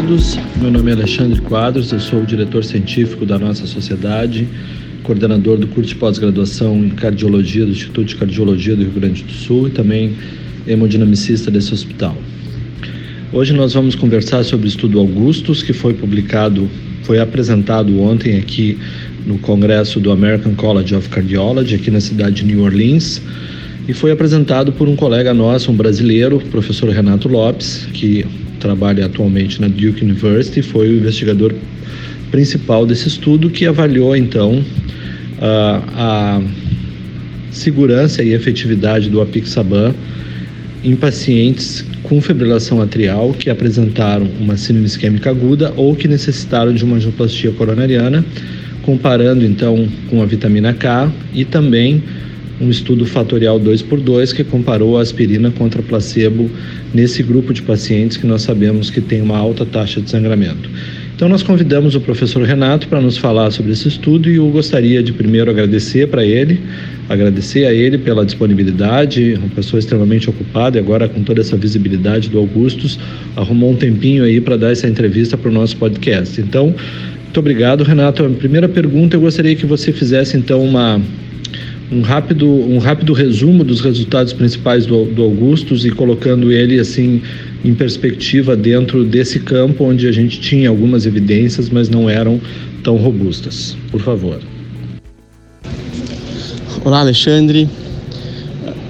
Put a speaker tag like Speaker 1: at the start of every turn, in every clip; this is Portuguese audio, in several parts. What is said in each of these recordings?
Speaker 1: todos. Meu nome é Alexandre Quadros, eu sou o diretor científico da nossa sociedade, coordenador do curso de pós-graduação em cardiologia do Instituto de Cardiologia do Rio Grande do Sul e também hemodinamicista desse hospital. Hoje nós vamos conversar sobre o estudo Augustus, que foi publicado, foi apresentado ontem aqui no congresso do American College of Cardiology, aqui na cidade de New Orleans, e foi apresentado por um colega nosso, um brasileiro, o professor Renato Lopes, que trabalha atualmente na Duke University, foi o investigador principal desse estudo que avaliou então a, segurança e efetividade do apixaban em pacientes com fibrilação atrial que apresentaram uma síndrome isquêmica aguda ou que necessitaram de uma angioplastia coronariana, comparando então com a vitamina K e também um estudo fatorial 2 por 2 que comparou a aspirina contra placebo nesse grupo de pacientes que nós sabemos que tem uma alta taxa de sangramento. Então nós convidamos o professor Renato para nos falar sobre esse estudo e eu gostaria de primeiro agradecer para ele, agradecer a ele pela disponibilidade, uma pessoa extremamente ocupada e agora com toda essa visibilidade do Augustus, arrumou um tempinho aí para dar essa entrevista para o nosso podcast. Então, muito obrigado, Renato. A primeira pergunta eu gostaria que você fizesse então uma um rápido, um rápido resumo dos resultados principais do, do Augustus e colocando ele assim em perspectiva dentro desse campo onde a gente tinha algumas evidências, mas não eram tão robustas. Por favor.
Speaker 2: Olá, Alexandre.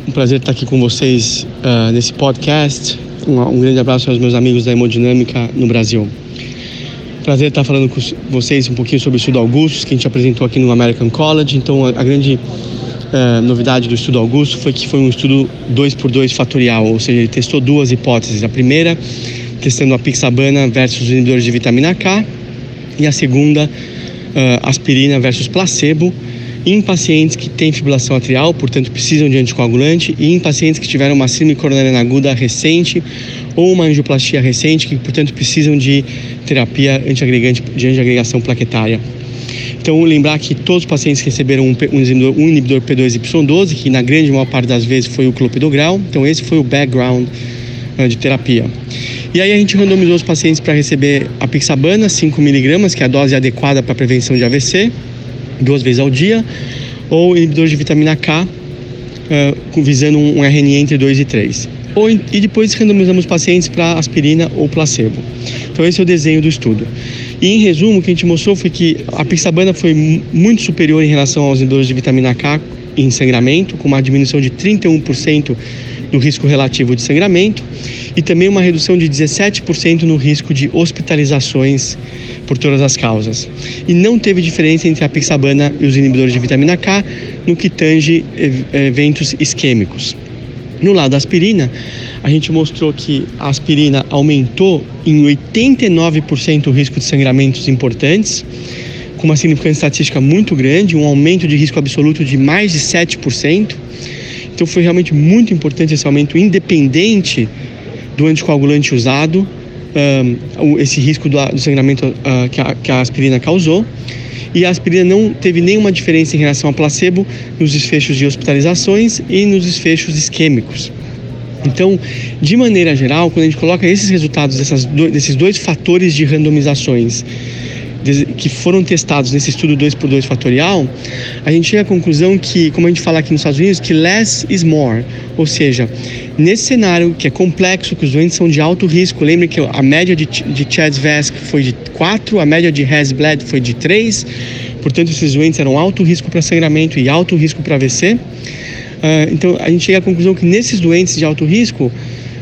Speaker 2: Um prazer estar aqui com vocês uh, nesse podcast. Um, um, grande abraço aos meus amigos da Hemodinâmica no Brasil. Prazer estar falando com vocês um pouquinho sobre o estudo Augustus que a gente apresentou aqui no American College. Então, a, a grande uh, novidade do estudo Augusto foi que foi um estudo 2 por 2 fatorial, ou seja, ele testou duas hipóteses. A primeira, testando a pixabana versus os inibidores de vitamina K, e a segunda, uh, aspirina versus placebo, em pacientes que têm fibrilação atrial, portanto precisam de anticoagulante, e em pacientes que tiveram uma síndrome coronariana aguda recente ou uma angioplastia recente, que portanto precisam de terapia antiagregante de antiagregação plaquetária. Então, lembrar que todos os pacientes receberam um, inibidor, um inibidor P2Y12, que na grande maior parte das vezes foi o clopidogrel. Então, esse foi o background uh, de terapia. E aí a gente randomizou os pacientes para receber a pixabana, 5mg, que é a dose adequada para prevenção de AVC, duas vezes ao dia, ou inibidor de vitamina K, uh, visando um, um RNA entre 2 e 3. Ou, e depois randomizamos os pacientes para aspirina ou placebo. Então esse é o desenho do estudo. E em resumo, o que a gente mostrou foi que a pixabana foi muito superior em relação aos inibidores de vitamina K em sangramento, com uma diminuição de 31% do risco relativo de sangramento e também uma redução de 17% no risco de hospitalizações por todas as causas. E não teve diferença entre a pixabana e os inibidores de vitamina K no que tange eventos isquêmicos. No lado da aspirina, a gente mostrou que a aspirina aumentou em 89% o risco de sangramentos importantes, com uma significância estatística muito grande, um aumento de risco absoluto de mais de 7%. Então foi realmente muito importante esse aumento independente do anticoagulante usado, um, esse risco do, do sangramento uh, que, a, que a aspirina causou e a aspirina não teve nenhuma diferença em relação ao placebo nos desfechos de hospitalizações e nos desfechos isquêmicos. Então, de maneira geral, quando a gente coloca esses resultados dessas, desses dois fatores de randomizações que foram testados nesse estudo 2 por 2 fatorial, a gente chega à conclusão que, como a gente fala aqui nos Estados Unidos, que less is more, ou seja, nesse cenário que é complexo, que os doentes são de alto risco, lembre que a média de, de Chad-VASC foi de 4, a média de Hasbled foi de 3, portanto esses doentes eram alto risco para sangramento e alto risco para AVC. Uh, então, a gente chega à conclusão que nesses doentes de alto risco,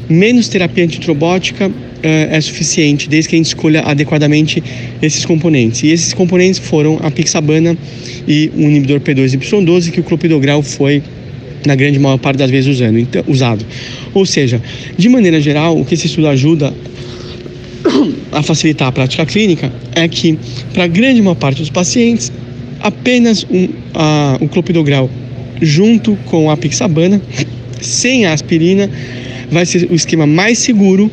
Speaker 2: menos terapia antitrobótica uh, é suficiente, desde que a gente escolha adequadamente esses componentes. E esses componentes foram a pixabana e o inibidor P2Y12, que o clopidogrel foi na grande maior parte das vezes usando, então, usado. Ou seja, de maneira geral, o que esse estudo ajuda a facilitar a prática clínica é que, para a grande maior parte dos pacientes, apenas um, a, o clopidogrel junto com a pixabana, sem a aspirina, vai ser o esquema mais seguro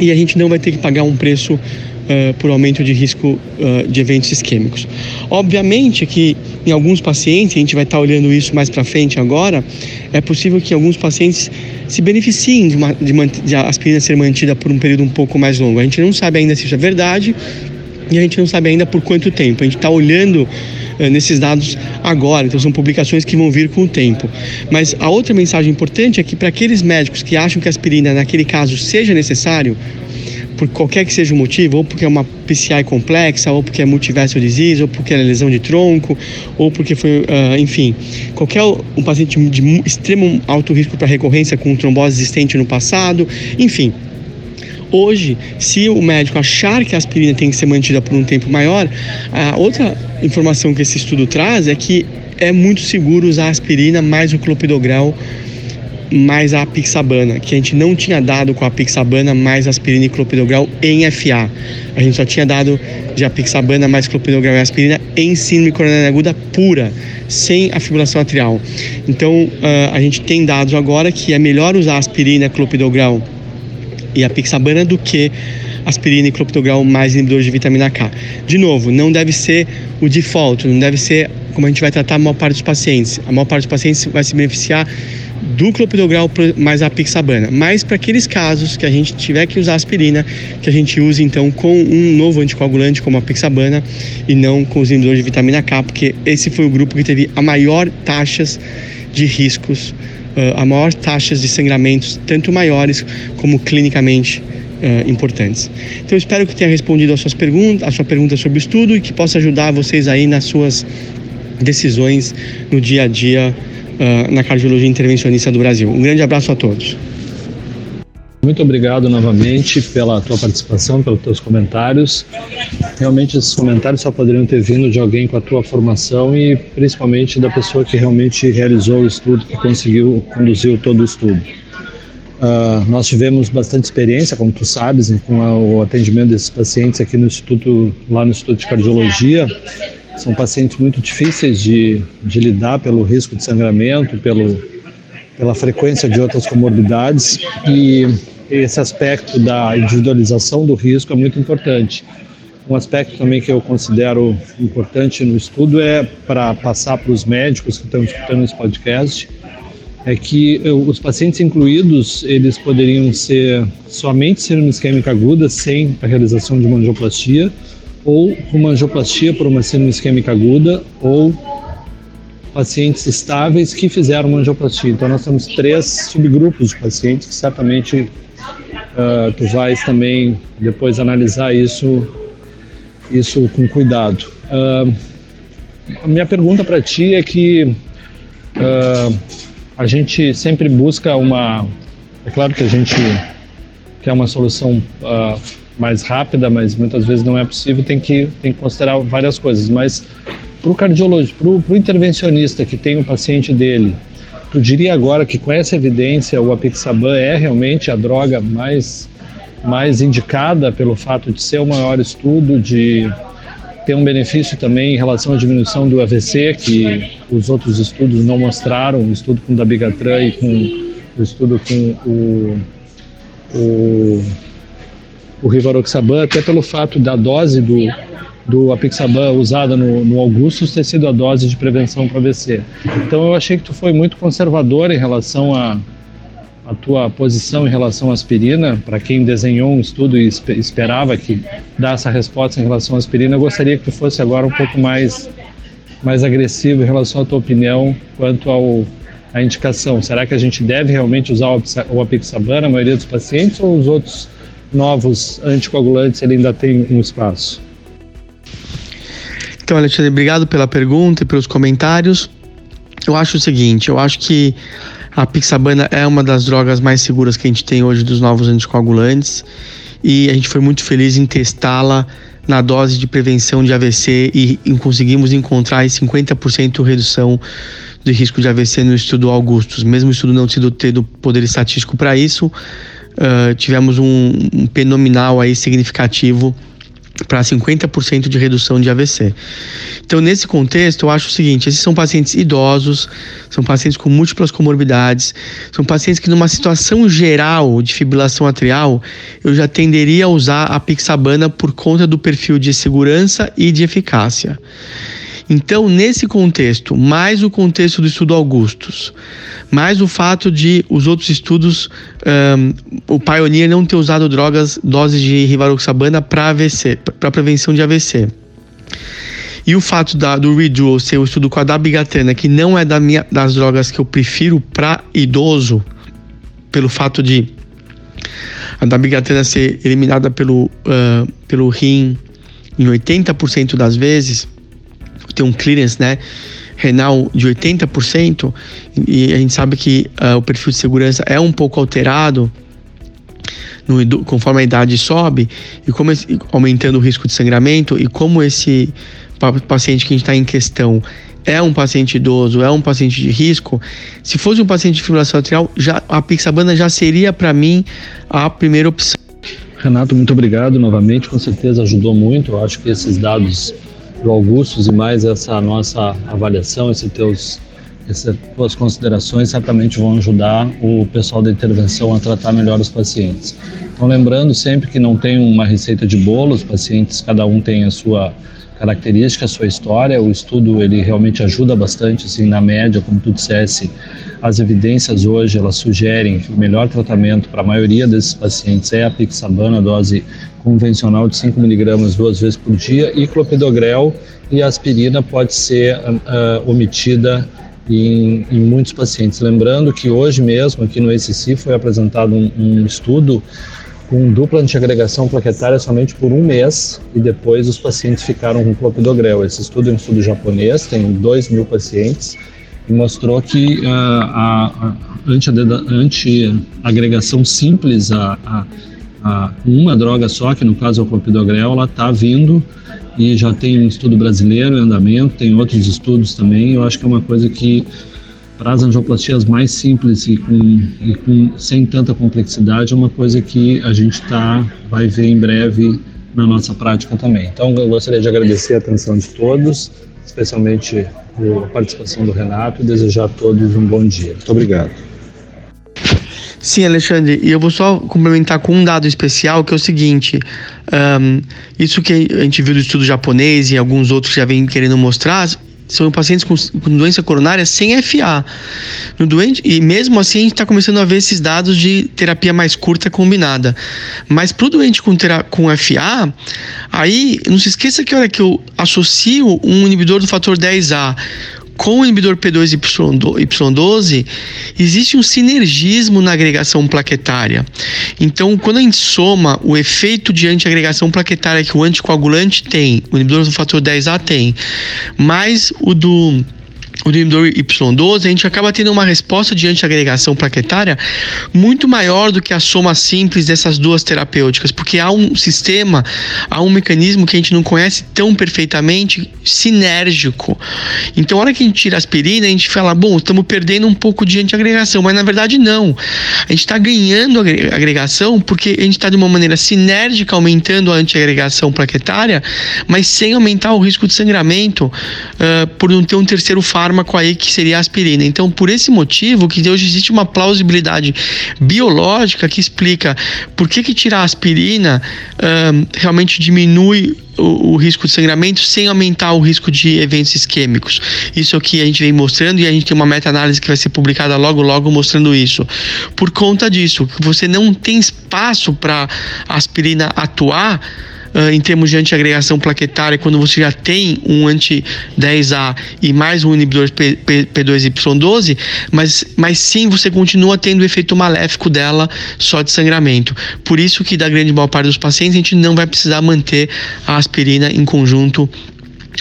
Speaker 2: e a gente não vai ter que pagar um preço uh, por aumento de risco uh, de eventos isquêmicos. Obviamente que em alguns pacientes, a gente vai estar olhando isso mais para frente agora, é possível que alguns pacientes se beneficiem de, uma, de, de a aspirina ser mantida por um período um pouco mais longo. A gente não sabe ainda se isso é verdade e a gente não sabe ainda por quanto tempo. A gente está olhando uh, nesses dados agora, então são publicações que vão vir com o tempo. Mas a outra mensagem importante é que para aqueles médicos que acham que a aspirina, naquele caso, seja necessário, por qualquer que seja o motivo, ou porque é uma PCI complexa, ou porque é multivessel disease, ou porque é lesão de tronco, ou porque foi, uh, enfim, qualquer um paciente de extremo alto risco para recorrência com trombose existente no passado, enfim, Hoje, se o médico achar que a aspirina tem que ser mantida por um tempo maior, a outra informação que esse estudo traz é que é muito seguro usar aspirina mais o clopidogrel mais a pixabana, que a gente não tinha dado com a pixabana mais aspirina e clopidogrel em FA. A gente só tinha dado de apixabana mais clopidogrel e aspirina em síndrome coronariana aguda pura, sem a fibrilação atrial. Então, uh, a gente tem dados agora que é melhor usar aspirina, clopidogrel e a pixabana do que aspirina e clopidogrel mais inibidores de vitamina K. De novo, não deve ser o default, não deve ser como a gente vai tratar a maior parte dos pacientes. A maior parte dos pacientes vai se beneficiar do clopidogrel mais a pixabana. Mas para aqueles casos que a gente tiver que usar aspirina, que a gente use então com um novo anticoagulante como a pixabana e não com os inibidores de vitamina K, porque esse foi o grupo que teve a maior taxas de ristos, uh, a maior taxas de sangramentos, tanto maiores como clinicamente Uh, importantes. Então espero que tenha respondido às suas perguntas, a sua pergunta sobre o estudo e que possa ajudar vocês aí nas suas decisões no dia a dia uh, na cardiologia intervencionista do Brasil. Um grande abraço a todos.
Speaker 1: Muito obrigado novamente pela tua participação, pelos teus comentários. Realmente esses comentários só poderiam ter vindo de alguém com a tua formação e principalmente da pessoa que realmente realizou o estudo, que conseguiu conduzir todo o estudo. Uh, nós tivemos bastante experiência, como tu sabes, com o atendimento desses pacientes aqui no Instituto, lá no Instituto de Cardiologia, são pacientes muito difíceis de, de lidar pelo risco de sangramento, pelo, pela frequência de outras comorbidades e esse aspecto da individualização do risco é muito importante. Um aspecto também que eu considero importante no estudo é para passar para os médicos que estão escutando esse podcast é que os pacientes incluídos eles poderiam ser somente síndrome isquêmica aguda sem a realização de uma angioplastia ou uma angioplastia por uma síndrome isquêmica aguda ou pacientes estáveis que fizeram uma angioplastia. Então nós temos três subgrupos de pacientes que certamente uh, tu vais também depois analisar isso isso com cuidado. Uh, a minha pergunta para ti é que uh, a gente sempre busca uma é claro que a gente quer uma solução mais rápida, mas muitas vezes não é possível, tem que, tem que considerar várias coisas. Mas para o cardiologista, para o intervencionista que tem o paciente dele, tu diria agora que com essa evidência o apixaban é realmente a droga mais, mais indicada pelo fato de ser o maior estudo, de ter um benefício também em relação à diminuição do AVC, que os outros estudos não mostraram, o estudo com o dabigatran e com o estudo com o, o o Rivaroxaban, até pelo fato da dose do, do Apixaban usada no, no Augustus ter sido a dose de prevenção para AVC. Então eu achei que tu foi muito conservador em relação a a tua posição em relação à aspirina, para quem desenhou um estudo e esperava que essa resposta em relação à aspirina, eu gostaria que tu fosse agora um pouco mais mais agressivo em relação à tua opinião quanto ao a indicação. Será que a gente deve realmente usar o apixaban na maioria dos pacientes ou os outros novos anticoagulantes ele ainda tem um espaço.
Speaker 2: Então, Alexandre, obrigado pela pergunta e pelos comentários. Eu acho o seguinte, eu acho que a pixabana é uma das drogas mais seguras que a gente tem hoje dos novos anticoagulantes e a gente foi muito feliz em testá-la na dose de prevenção de AVC e, conseguimos encontrar 50% redução do risco de AVC no estudo Augustus, mesmo o estudo não tendo poder estatístico para isso, uh, tivemos um, um P nominal aí significativo para 50% de redução de AVC. Então, nesse contexto, eu acho o seguinte: esses são pacientes idosos, são pacientes com múltiplas comorbidades, são pacientes que, numa situação geral de fibrilação atrial, eu já tenderia a usar a pixabana por conta do perfil de segurança e de eficácia. Então, nesse contexto, mais o contexto do estudo Augustus, mais o fato de os outros estudos, um, o Pioneer não ter usado drogas, doses de rivaroxabana para AVC, para prevenção de AVC. E o fato da, do Redual ser o estudo com a dabigatana, que não é da minha, das drogas que eu prefiro para idoso, pelo fato de a dabigatana ser eliminada pelo, uh, pelo rim em 80% das vezes, tem um clearance né, renal de 80%, e a gente sabe que uh, o perfil de segurança é um pouco alterado no, conforme a idade sobe, e como esse, aumentando o risco de sangramento, e como esse paciente que a gente está em questão é um paciente idoso, é um paciente de risco, se fosse um paciente de fibrilação atrial, já, a pixabana já seria para mim a primeira opção.
Speaker 1: Renato, muito obrigado novamente, com certeza ajudou muito. Eu acho que esses dados do Augustus e mais essa nossa avaliação, esses teus, essas tuas considerações certamente vão ajudar o pessoal da intervenção a tratar melhor os pacientes. Então, lembrando sempre que não tem uma receita de bolo, os pacientes, cada um tem a sua característica, a sua história. O estudo ele realmente ajuda bastante, assim, na média, como tu dissesse, as evidências hoje elas sugerem que o melhor tratamento para a maioria desses pacientes é a pixabana, dose convencional de 5 miligramas duas vezes por dia, e clopidogrel e aspirina pode ser uh, omitida em, em, muitos pacientes. Lembrando que hoje mesmo aqui no ECC foi apresentado um, um estudo com dupla antiagregação plaquetária somente por um mês e depois os pacientes ficaram com clopidogrel. Esse estudo é um estudo japonês, tem 2 mil pacientes e mostrou que uh, a, a antiagregação simples, a, a, a, uma droga só, que no caso é o clopidogrel, ela está vindo e já tem um estudo brasileiro em andamento, tem outros estudos também. Eu acho que é uma coisa que para as angioplastias mais simples e, com, e com, sem tanta complexidade é uma coisa que a gente tá, vai ver em breve na nossa prática também. Então, eu gostaria de agradecer a atenção de todos, especialmente a participação do Renato e desejar a todos um bom dia. Muito obrigado.
Speaker 2: Sim, Alexandre, e eu vou só complementar com um dado especial, que é o seguinte: um, isso que a gente viu do estudo japonês e alguns outros já vêm querendo mostrar, são pacientes com, com doença coronária sem FA. No doente, e mesmo assim a gente está começando a ver esses dados de terapia mais curta combinada. Mas para o doente com, com FA, aí não se esqueça que hora que eu associo um inibidor do fator 10A com o inibidor P2Y12, existe um sinergismo na agregação plaquetária. Então, quando a gente soma o efeito de antiagregação plaquetária que o anticoagulante tem, o inibidor do fator 10A tem, mais o do o inibidor Y12, a gente acaba tendo uma resposta de antiagregação plaquetária muito maior do que a soma simples dessas duas terapêuticas, porque há um sistema, há um mecanismo que a gente não conhece tão perfeitamente sinérgico. Então, a hora que a gente tira a aspirina, a gente fala, bom, estamos perdendo um pouco de antiagregação, mas na verdade não. A gente está ganhando agregação porque a gente está de uma maneira sinérgica aumentando a antiagregação plaquetária, mas sem aumentar o risco de sangramento uh, por não ter um terceiro fármaco fármaco aí que seria a aspirina. Então, por esse motivo que hoje existe uma plausibilidade biológica que explica por que, que tirar a aspirina um, realmente diminui o, o, risco de sangramento sem aumentar o risco de eventos isquêmicos. Isso é o que a gente vem mostrando e a gente tem uma meta-análise que vai ser publicada logo, logo mostrando isso. Por conta disso, você não tem espaço para aspirina atuar uh, em termos de antiagregação plaquetária, quando você já tem um anti-10A e mais um inibidor P, P, P2Y12, mas, mas sim você continua tendo o efeito maléfico dela só de sangramento. Por isso que da grande maior parte dos pacientes a gente não vai precisar manter a aspirina em conjunto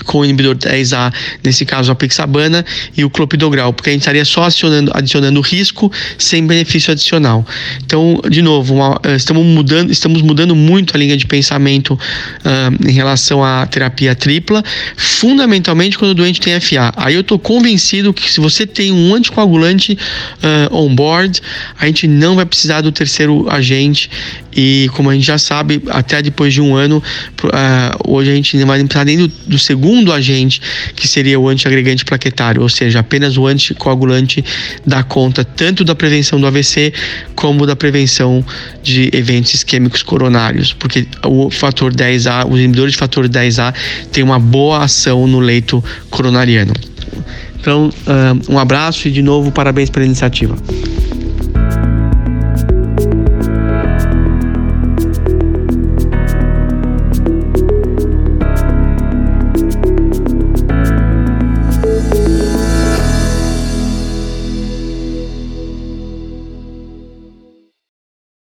Speaker 2: com o inibidor 10A, nesse caso a pixabana, e o clopidogrel, porque a gente estaria só adicionando, adicionando risco sem benefício adicional. Então, de novo, uma, eh, estamos, mudando, estamos mudando muito a linha de pensamento uh, em relação à terapia tripla, fundamentalmente quando o doente tem FA. Aí eu estou convencido que se você tem um anticoagulante uh, on board, a gente não vai precisar do terceiro agente e como a gente já sabe, até depois de um ano, uh, hoje a gente não vai precisar nem do, do segundo segundo agente, que seria o antiagregante plaquetário, ou seja, apenas o anticoagulante dá conta tanto da prevenção do AVC como da prevenção de eventos isquêmicos coronários, porque o fator 10A, os inibidores de fator 10A têm uma boa ação no leito coronariano. Então, um abraço e de novo parabéns pela iniciativa.